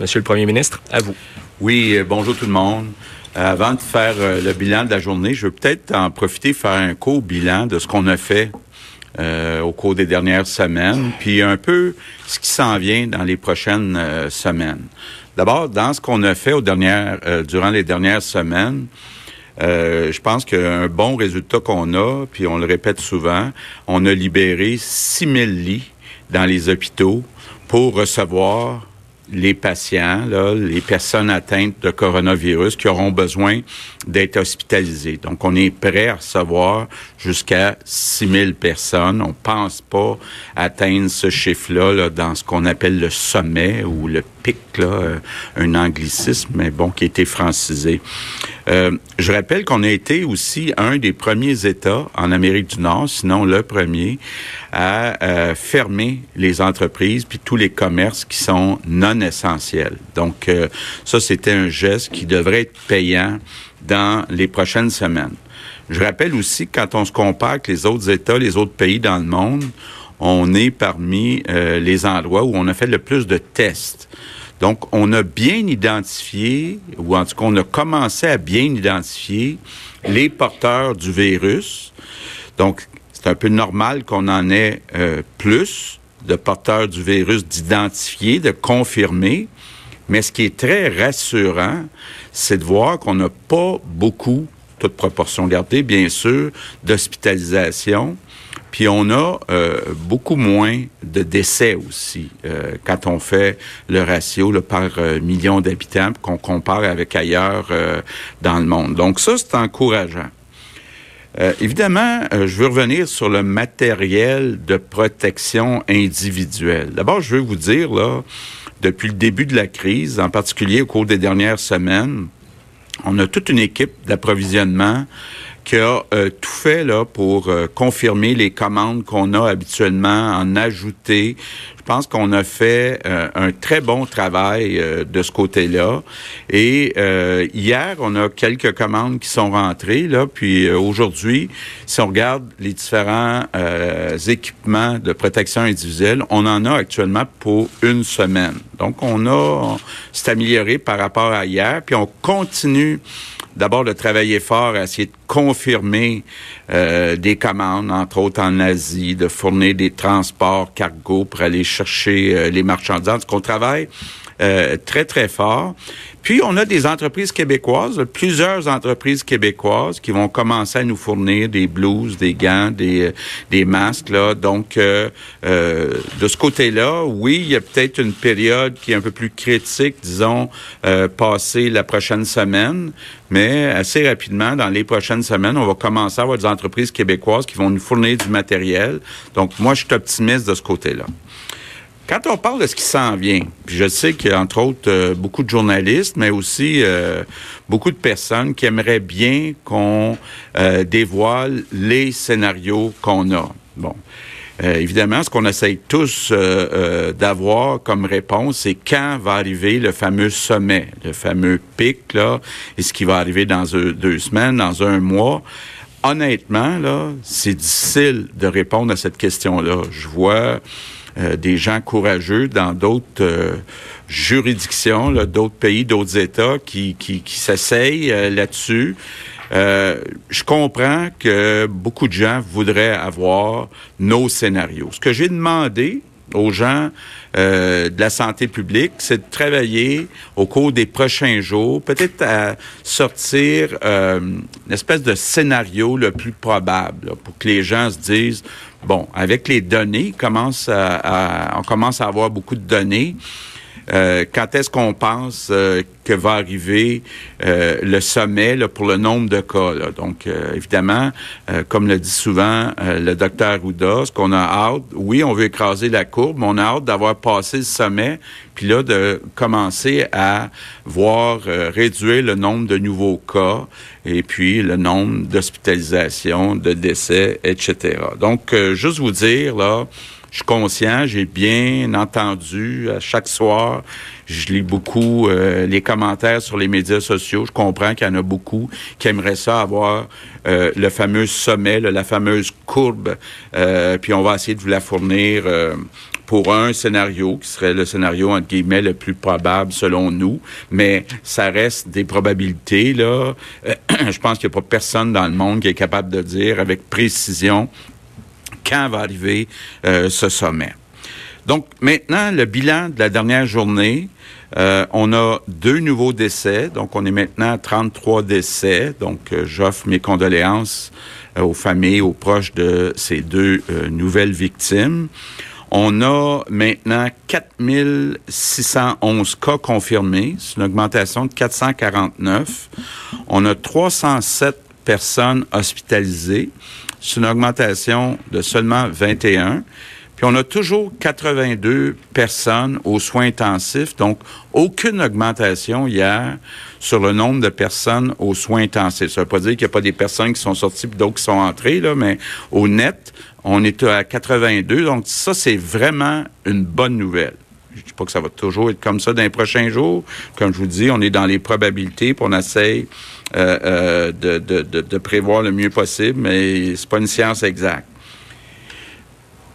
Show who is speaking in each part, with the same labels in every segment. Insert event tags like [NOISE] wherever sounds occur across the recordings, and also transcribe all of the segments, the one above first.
Speaker 1: Monsieur le Premier ministre, à vous.
Speaker 2: Oui, euh, bonjour tout le monde. Euh, avant de faire euh, le bilan de la journée, je veux peut-être en profiter faire un court bilan de ce qu'on a fait au cours des dernières semaines, puis un peu ce qui s'en vient dans les prochaines semaines. D'abord, dans ce qu'on a fait durant les dernières semaines, je pense qu'un bon résultat qu'on a, puis on le répète souvent, on a libéré 6000 lits dans les hôpitaux pour recevoir les patients, là, les personnes atteintes de coronavirus qui auront besoin d'être hospitalisés. Donc, on est prêt à recevoir jusqu'à 6 000 personnes. On pense pas atteindre ce chiffre-là là, dans ce qu'on appelle le sommet ou le pic, là, euh, un anglicisme, mais bon, qui a été francisé. Euh, je rappelle qu'on a été aussi un des premiers États en Amérique du Nord, sinon le premier, à euh, fermer les entreprises puis tous les commerces qui sont non essentiels. Donc, euh, ça, c'était un geste qui devrait être payant dans les prochaines semaines. Je rappelle aussi que quand on se compare avec les autres États, les autres pays dans le monde, on est parmi les endroits où on a fait le plus de tests. Donc, on a bien identifié, ou en tout cas, on a commencé à bien identifier les porteurs du virus. Donc, c'est un peu normal qu'on en ait euh, plus de porteurs du virus d'identifier, de confirmer. Mais ce qui est très rassurant, c'est de voir qu'on n'a pas beaucoup, toute proportion gardée, bien sûr, d'hospitalisation puis on a euh, beaucoup moins de décès aussi euh, quand on fait le ratio par euh, million d'habitants qu'on compare avec ailleurs dans le monde. Donc ça, c'est encourageant. Évidemment, je veux revenir sur le matériel de protection individuelle. D'abord, je veux vous dire, là, depuis le début de la crise, en particulier au cours des dernières semaines, on a toute une équipe d'approvisionnement qui a euh, tout fait là pour euh, confirmer les commandes qu'on a habituellement, en ajouter. Pense qu'on a fait euh, un très bon travail de ce côté-là. Et hier, on a quelques commandes qui sont rentrées là, puis aujourd'hui, si on regarde les différents équipements de protection individuelle, on en a actuellement pour une semaine. Donc, on a s'est amélioré par rapport à hier, puis on continue d'abord de travailler fort à essayer de confirmer euh, des commandes, entre autres en Asie, de fournir des transports cargo pour aller chercher euh, les marchandises. qu'on travaille euh, très, très fort. Puis, on a des entreprises québécoises, plusieurs entreprises québécoises qui vont commencer à nous fournir des blouses, des gants, des, des masques. Là. Donc, euh, euh, de ce côté-là, oui, il y a peut-être une période qui est un peu plus critique, disons, euh, passée la prochaine semaine, mais assez rapidement, dans les prochaines semaines, on va commencer à avoir des entreprises québécoises qui vont nous fournir du matériel. Donc, moi, je suis optimiste de ce côté-là. Quand on parle de ce qui s'en vient, puis je sais qu'il y a entre autres euh, beaucoup de journalistes, mais aussi euh, beaucoup de personnes qui aimeraient bien qu'on euh, dévoile les scénarios qu'on a. Bon. évidemment, ce qu'on essaye tous d'avoir comme réponse, c'est quand va arriver le fameux sommet, le fameux pic, là, et ce qui va arriver dans deux semaines, dans un mois honnêtement, là, c'est difficile de répondre à cette question-là. Je vois euh, des gens courageux dans d'autres euh, juridictions, d'autres pays, d'autres États qui, qui, s'essayent euh, là-dessus. je comprends que beaucoup de gens voudraient avoir nos scénarios. Ce que j'ai demandé aux gens de la santé publique, c'est de travailler au cours des prochains jours, peut-être à sortir une espèce de scénario le plus probable pour que les gens se disent Bon, avec les données, commence on commence à avoir beaucoup de données. Euh, quand est-ce qu'on pense euh, que va arriver euh, le sommet là, pour le nombre de cas? Là? Donc, évidemment, comme le dit souvent le docteur Ouda, ce qu'on a hâte, oui, on veut écraser la courbe, mais on a hâte d'avoir passé le sommet, puis là, de commencer à voir réduire le nombre de nouveaux cas et puis le nombre d'hospitalisations, de décès, etc. Donc, juste vous dire, là, je suis conscient, j'ai bien entendu à chaque soir. Je lis beaucoup euh, les commentaires sur les médias sociaux. Je comprends qu'il y en a beaucoup qui aimeraient ça avoir euh, le fameux sommet, la fameuse courbe. Euh, puis on va essayer de vous la fournir pour un scénario qui serait le scénario entre guillemets le plus probable selon nous, mais ça reste des probabilités là. [CLEARS THROAT] je pense qu'il n'y a pas personne dans le monde qui est capable de dire avec précision quand va arriver euh, ce sommet. Donc maintenant, le bilan de la dernière journée, euh, on a deux nouveaux décès, donc on est maintenant à 33 décès. Donc euh, j'offre mes condoléances aux familles, aux proches de ces deux nouvelles victimes. On a maintenant 4611 cas confirmés, c'est une augmentation de 449. On a 307 personnes hospitalisées, c'est une augmentation de seulement 21. Puis on a toujours 82 personnes aux soins intensifs, donc aucune augmentation hier sur le nombre de personnes aux soins intensifs. Ça ne veut pas dire qu'il n'y a pas des personnes qui sont sorties et d'autres qui sont entrées, là, mais au net, on est à 82. Donc ça, c'est vraiment une bonne nouvelle. Je dis pas que ça va toujours être comme ça dans les prochains jours. Comme je vous dis, on est dans les probabilités, pour on essaye euh, euh, de, de, de, prévoir le mieux possible, mais c'est pas une science exacte.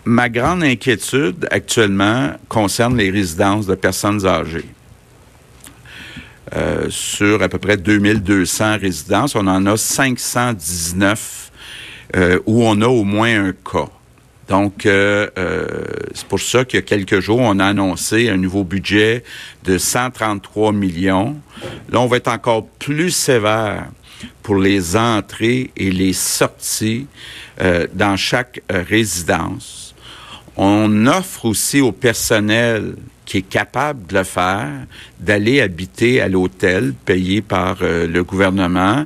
Speaker 2: Ma grande inquiétude actuellement concerne les résidences de personnes âgées. Euh, sur à peu près 2200 résidences, on en a 519 euh, où on a au moins un cas. Donc, c'est pour ça qu'il y a quelques jours, on a annoncé un nouveau budget de 133 millions. Là, on va être encore plus sévère pour les entrées et les sorties euh, dans chaque résidence. On offre aussi au personnel qui est capable de le faire, d'aller habiter à l'hôtel payé par euh, le gouvernement.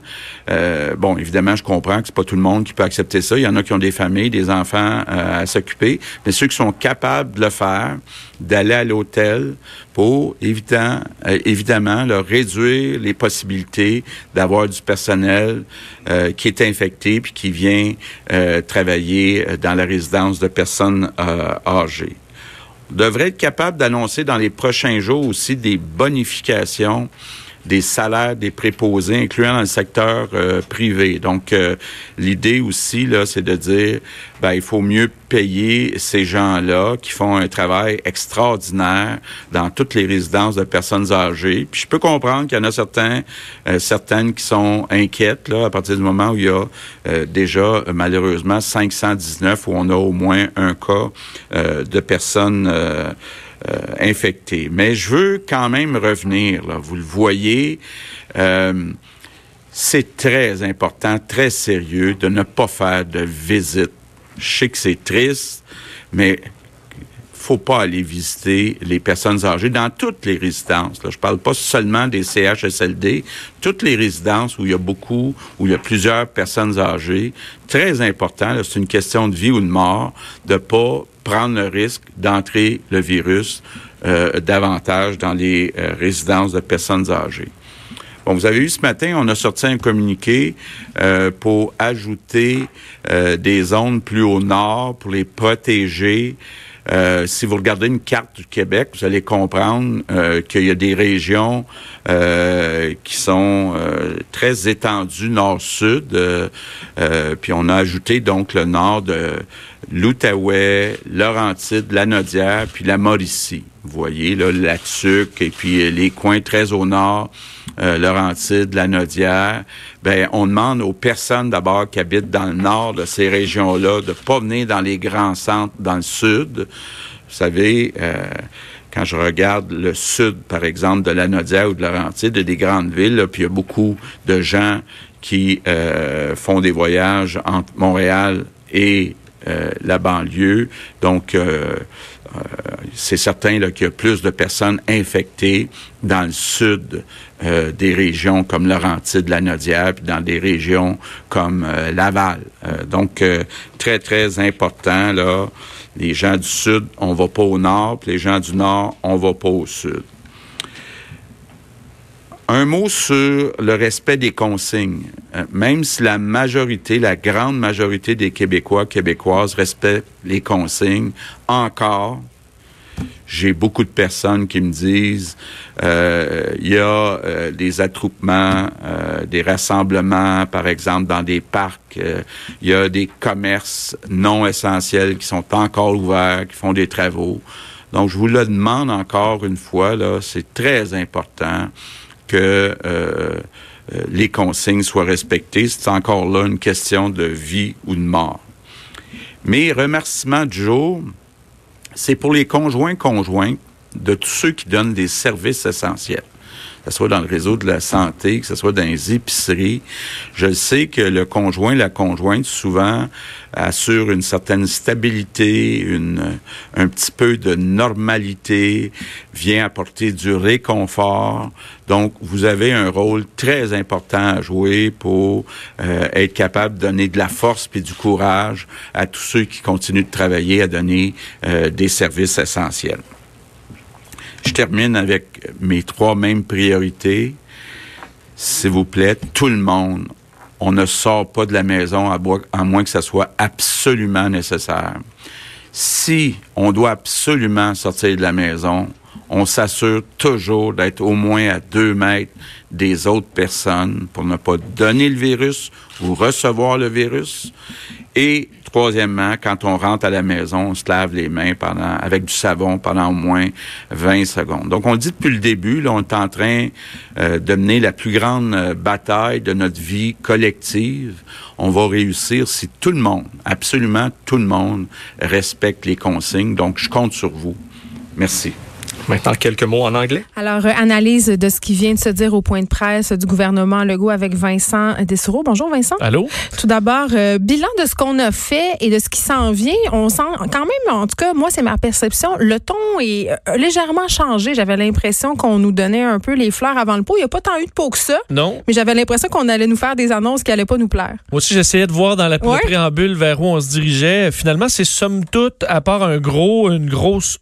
Speaker 2: Euh, bon, évidemment, je comprends que c'est pas tout le monde qui peut accepter ça. Il y en a qui ont des familles, des enfants euh, à s'occuper, mais ceux qui sont capables de le faire, d'aller à l'hôtel pour évidemment, évidemment leur réduire les possibilités d'avoir du personnel qui est infecté puis qui vient travailler dans la résidence de personnes âgées devrait être capable d'annoncer dans les prochains jours aussi des bonifications des salaires des préposés, incluant dans le secteur euh, privé. Donc, euh, l'idée aussi, là, c'est de dire, ben, il faut mieux payer ces gens-là qui font un travail extraordinaire dans toutes les résidences de personnes âgées. Puis je peux comprendre qu'il y en a certains, euh, certaines qui sont inquiètes, là, à partir du moment où il y a déjà, malheureusement, 519 où on a au moins un cas de personnes euh. Mais je veux quand même revenir, là, vous le voyez, euh, c'est très important, très sérieux de ne pas faire de visite. Je sais que c'est triste, mais faut pas aller visiter les personnes âgées dans toutes les résidences. Là. Je parle pas seulement des CHSLD, toutes les résidences où il y a beaucoup, où il y a plusieurs personnes âgées. Très important, c'est une question de vie ou de mort, de pas prendre le risque d'entrer le virus euh, davantage dans les euh, résidences de personnes âgées. Bon, vous avez vu ce matin, on a sorti un communiqué euh, pour ajouter des zones plus au nord pour les protéger euh, si vous regardez une carte du Québec, vous allez comprendre euh, qu'il y a des régions euh, qui sont très étendues nord-sud. puis on a ajouté donc le nord de l'Outaouais, Laurentide, la Nodière, puis la Mauricie. Vous voyez, là, la Tuque et puis les coins très au nord, euh, Laurentide, la Nodière. Ben, on demande aux personnes d'abord qui habitent dans le nord de ces régions-là de pas venir dans les grands centres dans le sud. Vous savez, euh, quand je regarde le sud, par exemple, de la Nodière ou de Laurentide, des grandes villes, puis il y a beaucoup de gens qui euh, font des voyages entre Montréal et euh, la banlieue. Donc, euh, euh, c'est certain qu'il y a plus de personnes infectées dans le sud des régions comme Laurentide, la Nodière, puis dans des régions comme Laval. donc, très, très important, là, les gens du sud, on va pas au nord, puis les gens du nord, on va pas au sud. Un mot sur le respect des consignes. Euh, même si la majorité, la grande majorité des Québécois, Québécoises respectent les consignes, encore, j'ai beaucoup de personnes qui me disent euh, il y a euh, des attroupements, euh, des rassemblements, par exemple dans des parcs. il y a des commerces non essentiels qui sont encore ouverts, qui font des travaux. Donc, je vous le demande encore une fois, là, c'est très important que les consignes soient respectées. C'est encore là une question de vie ou de mort. Mes remerciements du jour, c'est pour les conjoints conjoints de tous ceux qui donnent des services essentiels que ce soit dans le réseau de la santé, que ce soit dans les épiceries. Je sais que le conjoint, la conjointe, souvent assure une certaine stabilité, une, un petit peu de normalité, vient apporter du réconfort. Donc, vous avez un rôle très important à jouer pour euh, être capable de donner de la force puis du courage à tous ceux qui continuent de travailler à donner euh, des services essentiels. Je termine avec mes trois mêmes priorités. S'il vous plaît, tout le monde, on ne sort pas de la maison à, moins que ça soit absolument nécessaire. Si on doit absolument sortir de la maison, on s'assure toujours d'être au moins à deux mètres des autres personnes pour ne pas donner le virus ou recevoir le virus. Et troisièmement, quand on rentre à la maison, on se lave les mains pendant, avec du savon pendant au moins 20 secondes. Donc, on dit depuis le début, là, on est en train euh, de mener la plus grande euh, bataille de notre vie collective. On va réussir si tout le monde, absolument tout le monde, respecte les consignes. Donc, je compte sur vous. Merci.
Speaker 1: Maintenant, quelques mots en anglais.
Speaker 3: Alors, euh, analyse de ce qui vient de se dire au point de presse du gouvernement Legault avec Vincent Dessureau. Bonjour, Vincent.
Speaker 4: Allô?
Speaker 3: Tout d'abord, euh, bilan de ce qu'on a fait et de ce qui s'en vient. On sent quand même, en tout cas, moi, c'est ma perception, le ton est euh, légèrement changé. J'avais l'impression qu'on nous donnait un peu les fleurs avant le pot. Il n'y a pas tant eu de pot que ça.
Speaker 4: Non.
Speaker 3: Mais j'avais l'impression qu'on allait nous faire des annonces qui n'allaient pas nous plaire.
Speaker 4: Moi aussi, j'essayais de voir dans la préambule vers où on se dirigeait. Finalement, c'est somme toute, à part un gros, une grosse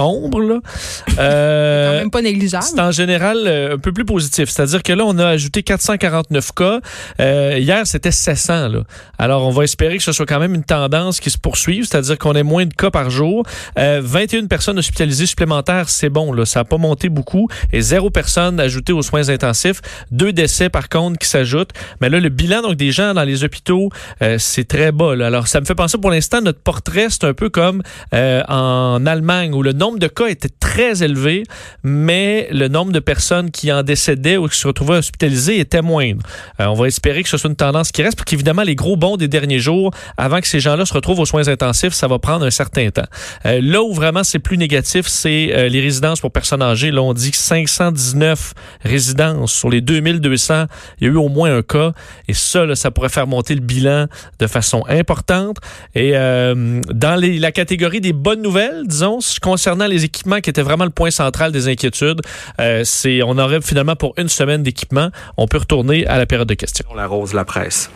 Speaker 4: ombre. Là. [LAUGHS]
Speaker 3: Euh, quand même pas négligeable.
Speaker 4: C'est en général euh, un peu plus positif. C'est-à-dire que là, on a ajouté 449 cas. Euh, hier, c'était 700. Là. Alors, on va espérer que ce soit quand même une tendance qui se poursuive, c'est-à-dire qu'on ait moins de cas par jour. 21 personnes hospitalisées supplémentaires, c'est bon. Là. Ça n'a pas monté beaucoup. Et zéro personne ajoutée aux soins intensifs. Deux décès, par contre, qui s'ajoutent. Mais là, le bilan donc des gens dans les hôpitaux, c'est très bas. Là. Alors, ça me fait penser pour l'instant, notre portrait, c'est un peu comme en Allemagne, où le nombre de cas était très élevé, mais le nombre de personnes qui en décédaient ou qui se retrouvaient hospitalisées était moindre. Euh, on va espérer que ce soit une tendance qui reste, parce qu'évidemment, les gros bons des derniers jours, avant que ces gens-là se retrouvent aux soins intensifs, ça va prendre un certain temps. Euh, là où vraiment c'est plus négatif, c'est euh, les résidences pour personnes âgées. Là, on dit que 519 résidences sur les 2200, il y a eu au moins un cas. Et ça, ça pourrait faire monter le bilan de façon importante. Et dans la catégorie des bonnes nouvelles, disons, concernant concernant les équipements qui étaient vraiment le point central des inquiétudes, euh, c'est on aurait finalement pour une semaine d'équipement. On peut retourner à la période de questions.
Speaker 1: On la rose la presse.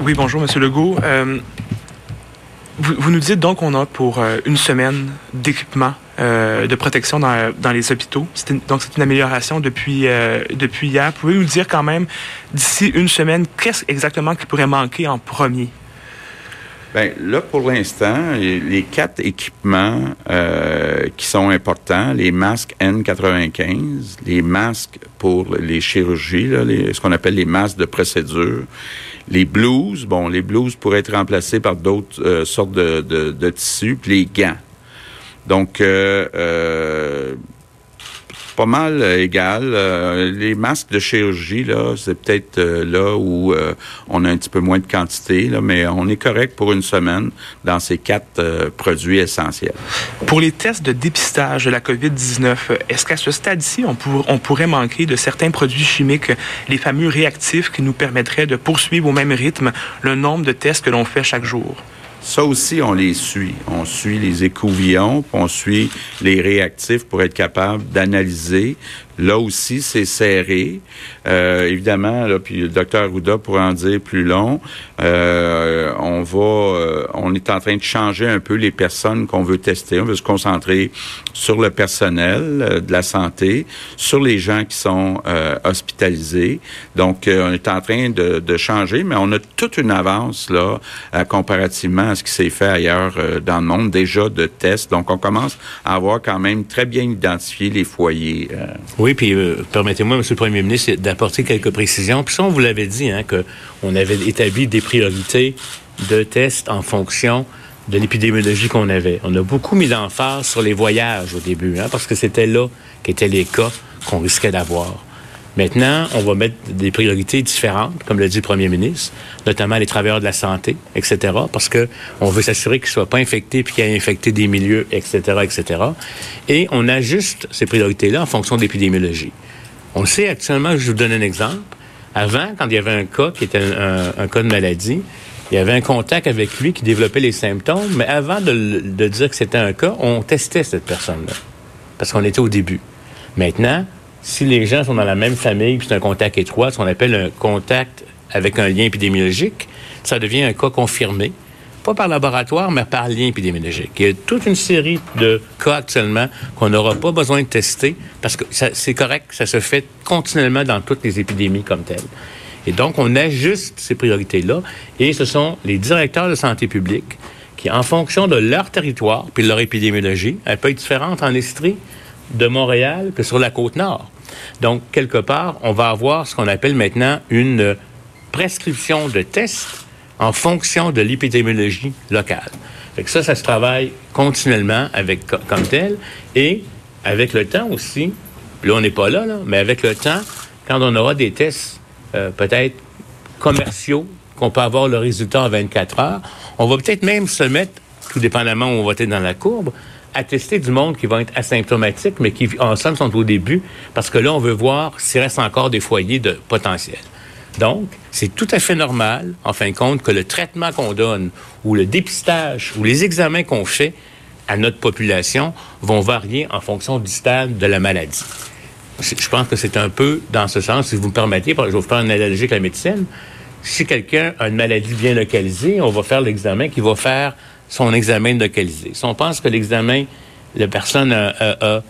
Speaker 5: Oui, bonjour, Monsieur Legault. Euh, vous, nous dites donc qu'on a pour euh, une semaine d'équipement de protection dans, dans les hôpitaux. donc, c'est une amélioration depuis, depuis hier. Pouvez-vous nous dire quand même, d'ici une semaine, qu'est-ce exactement qui pourrait manquer en premier?
Speaker 2: Bien, là, pour l'instant, les quatre équipements euh, qui sont importants, les masques N95, les masques pour les chirurgies, là, ce qu'on appelle les masques de procédure, les blouses, bon, les blouses pourraient être remplacées par d'autres euh, sortes de, de, de, tissus, puis les gants. Donc, euh, euh pas mal euh, égal. Euh, les masques de chirurgie, là, c'est peut-être euh, là où on a un petit peu moins de quantité, mais on est correct pour une semaine dans ces quatre produits essentiels.
Speaker 5: Pour les tests de dépistage de la COVID-19, est-ce qu'à ce stade-ci, on pourrait manquer de certains produits chimiques, les fameux réactifs qui nous permettraient de poursuivre au même rythme le nombre de tests que l'on fait chaque jour?
Speaker 2: Ça aussi, on les suit. On suit les écouvillons, on suit les réactifs pour être capable d'analyser Là aussi, c'est serré. Euh, évidemment, puis le docteur Arruda pourrait en dire plus long. Euh, on va, euh, on est en train de changer un peu les personnes qu'on veut tester. On veut se concentrer sur le personnel de la santé, sur les gens qui sont hospitalisés. Donc, on est en train de, changer, mais on a toute une avance là, comparativement à ce qui s'est fait ailleurs dans le monde déjà de tests. Donc, on commence à avoir quand même très bien identifié les foyers.
Speaker 6: Puis euh, permettez-moi, Monsieur le Premier ministre, d'apporter quelques précisions. Puis ça, on vous l'avait dit, hein, qu'on avait établi des priorités de tests en fonction de l'épidémiologie qu'on avait. On a beaucoup mis l'emphase sur les voyages au début, hein, parce que c'était là qu'étaient les cas qu'on risquait d'avoir. Maintenant, on va mettre des priorités différentes, comme l'a dit le premier ministre, notamment les travailleurs de la santé, etc., parce que on veut s'assurer qu'ils ne soient pas infectés puis qu'ils aient infecté des milieux, etc., etc. Et on ajuste ces priorités-là en fonction de l'épidémiologie. On sait actuellement, je vous donne un exemple, avant, quand il y avait un cas qui était un, cas de maladie, il y avait un contact avec lui qui développait les symptômes, mais avant de, de dire que c'était un cas, on testait cette personne-là, parce qu'on était au début. Maintenant, si les gens sont dans la même famille, puis c'est un contact étroit, ce qu'on appelle un contact avec un lien épidémiologique, ça devient un cas confirmé, pas par laboratoire, mais par lien épidémiologique. Il y a toute une série de cas actuellement qu'on n'aura pas besoin de tester parce que c'est correct, ça se fait continuellement dans toutes les épidémies comme telles. Et donc, on ajuste ces priorités-là et ce sont les directeurs de santé publique qui, en fonction de leur territoire puis de leur épidémiologie, elle peut être différente en Estrie de Montréal que sur la côte nord. Donc, quelque part, on va avoir ce qu'on appelle maintenant une prescription de tests en fonction de l'épidémiologie locale. Fait ça, ça se travaille continuellement avec comme tel. Et avec le temps aussi, là, on n'est pas là, mais avec le temps, quand on aura des tests euh, peut-être commerciaux, qu'on peut avoir le résultat en 24 heures, on va peut-être même se mettre, tout dépendamment où on va être dans la courbe, attester du monde qui va être asymptomatique, mais qui, en somme, sont au début, parce que là, on veut voir s'il reste encore des foyers de potentiel. Donc, c'est tout à fait normal, en fin de compte, que le traitement qu'on donne, ou le dépistage, ou les examens qu'on fait à notre population vont varier en fonction du stade de la maladie. Je pense que c'est un peu dans ce sens, si vous me permettez, je vais vous faire une analogie avec la médecine. Si quelqu'un a une maladie bien localisée, on va faire l'examen qui va faire son examen localisé. Si on pense que l'examen, la personne a,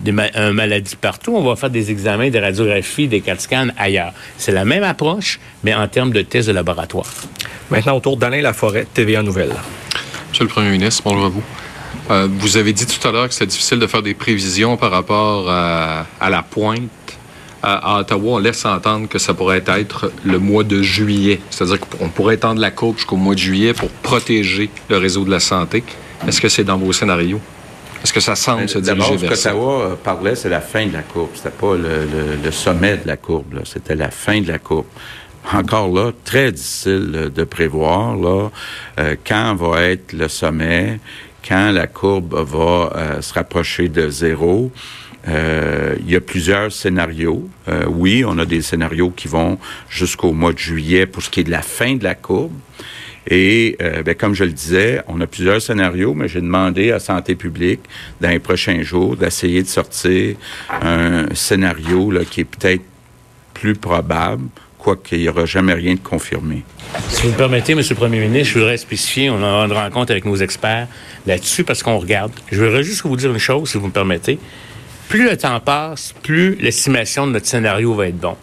Speaker 6: des une maladie partout, on va faire des examens, des radiographies, des CAT scans ailleurs. C'est la même approche, mais en termes de tests de laboratoire.
Speaker 1: Maintenant, autour d'Alain Laforêt, TVA Nouvelle.
Speaker 7: Monsieur le Premier ministre, bonjour à vous. Euh, vous avez dit tout à l'heure que c'est difficile de faire des prévisions par rapport à la pointe à, Ottawa, on laisse entendre que ça pourrait être le mois de juillet. C'est-à-dire qu'on pourrait étendre la courbe jusqu'au mois de juillet pour protéger le réseau de la santé. Est-ce que c'est dans vos scénarios? Est-ce que ça semble se diriger vers
Speaker 2: ça? D'abord, ce parlait, c'est la fin de la courbe. C'était pas le, sommet de la courbe. C'était la fin de la courbe. Encore là, très difficile de prévoir là, euh, quand va être le sommet, quand la courbe va euh, se rapprocher de zéro. Euh, il y a plusieurs scénarios. Euh, oui, on a des scénarios qui vont jusqu'au mois de juillet pour ce qui est de la fin de la courbe. Et euh, ben, comme je le disais, on a plusieurs scénarios, mais j'ai demandé à Santé publique dans les prochains jours d'essayer de sortir un scénario qui est peut-être plus probable, quoiqu'il n'y aura jamais rien de confirmé.
Speaker 6: Si vous me permettez, M. le Premier ministre, je voudrais spécifier, on aura une rencontre avec nos experts là-dessus parce qu'on regarde. Je voudrais juste vous dire une chose, si vous me permettez plus le temps passe, plus l'estimation de notre scénario va être bon.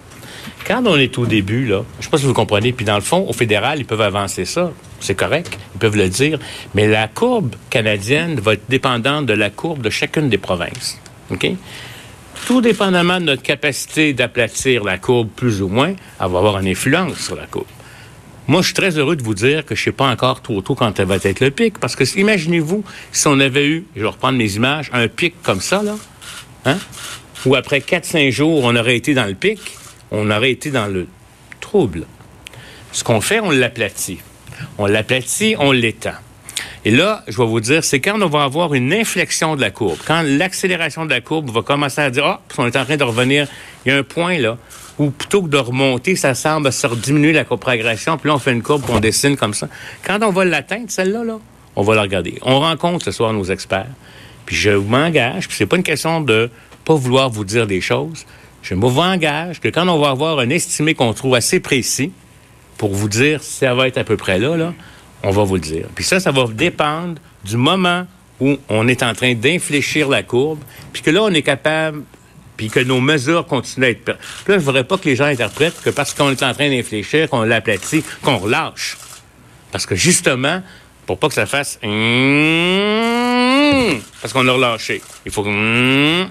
Speaker 6: Quand on est au début, là, je sais pas si vous comprenez, puis dans le fond, au fédéral, ils peuvent avancer ça. C'est correct, ils peuvent le dire. Mais la courbe canadienne va être dépendante de la courbe de chacune des provinces. Tout dépendamment de notre capacité d'aplatir la courbe plus ou moins, elle va avoir une influence sur la courbe. Moi, je suis très heureux de vous dire que je ne sais pas encore trop tôt quand elle va être le pic, parce que imaginez-vous si on avait eu, je vais reprendre mes images, un pic comme ça, là, Hein? Ou après 4-5 jours, on aurait été dans le pic, on aurait été dans le trouble. Ce qu'on fait, on l'aplatit. On l'aplatit, on l'étend. Et là, je vais vous dire, c'est quand on va avoir une inflexion de la courbe, quand l'accélération de la courbe va commencer à dire, oh, on est en train de revenir, il y a un point là, où plutôt que de remonter, ça semble se diminuer la progression, puis là, on fait une courbe qu'on dessine comme ça. Quand on va l'atteindre, celle-là, là, on va la regarder. On rencontre ce soir nos experts. Puis je m'engage, puis c'est pas une question de pas vouloir vous dire des choses. Je me vous engage que quand on va avoir un estimé qu'on trouve assez précis pour vous dire si ça va être à peu près là, là, on va vous le dire. Puis ça, ça va dépendre du moment où on est en train d'infléchir la courbe, puis que là, on est capable, puis que nos mesures continuent à être... Puis là, je voudrais pas que les gens interprètent que parce qu'on est en train d'infléchir, qu'on l'aplatit, qu'on relâche. Parce que justement, pour pas que ça fasse... Parce qu'on l'a relâché. Il faut que...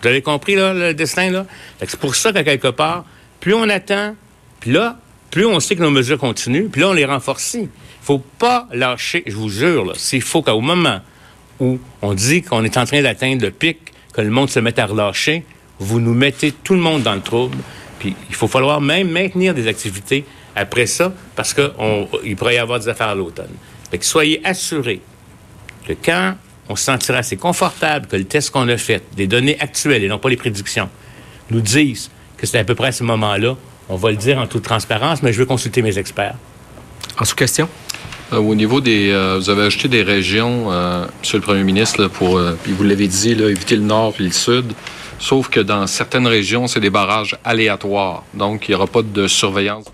Speaker 6: Vous avez compris, là, le destin, là? C'est pour ça qu'à quelque part, plus on attend, puis là, plus on sait que nos mesures continuent, puis là, on les renforce. Il faut pas lâcher, je vous jure, s'il faut qu'au moment où on dit qu'on est en train d'atteindre le pic, que le monde se mette à relâcher, vous nous mettez tout le monde dans le trouble. Puis il faut falloir même maintenir des activités après ça, parce qu'il pourrait y avoir des affaires à l'automne. Fait que soyez assurés que quand on se sentira assez confortable que le test qu'on a fait, des données actuelles et non pas les prédictions, nous disent que c'est à peu près à ce moment-là, on va le dire en toute transparence, mais je veux consulter mes experts.
Speaker 1: En sous-question?
Speaker 7: Euh, au niveau des... euh, vous avez ajouté des régions, euh, Monsieur le Premier ministre, là, pour, euh, puis vous l'avez dit, là, éviter le nord et le sud. Sauf que dans certaines régions, c'est des barrages aléatoires. Donc, il n'y aura pas de surveillance.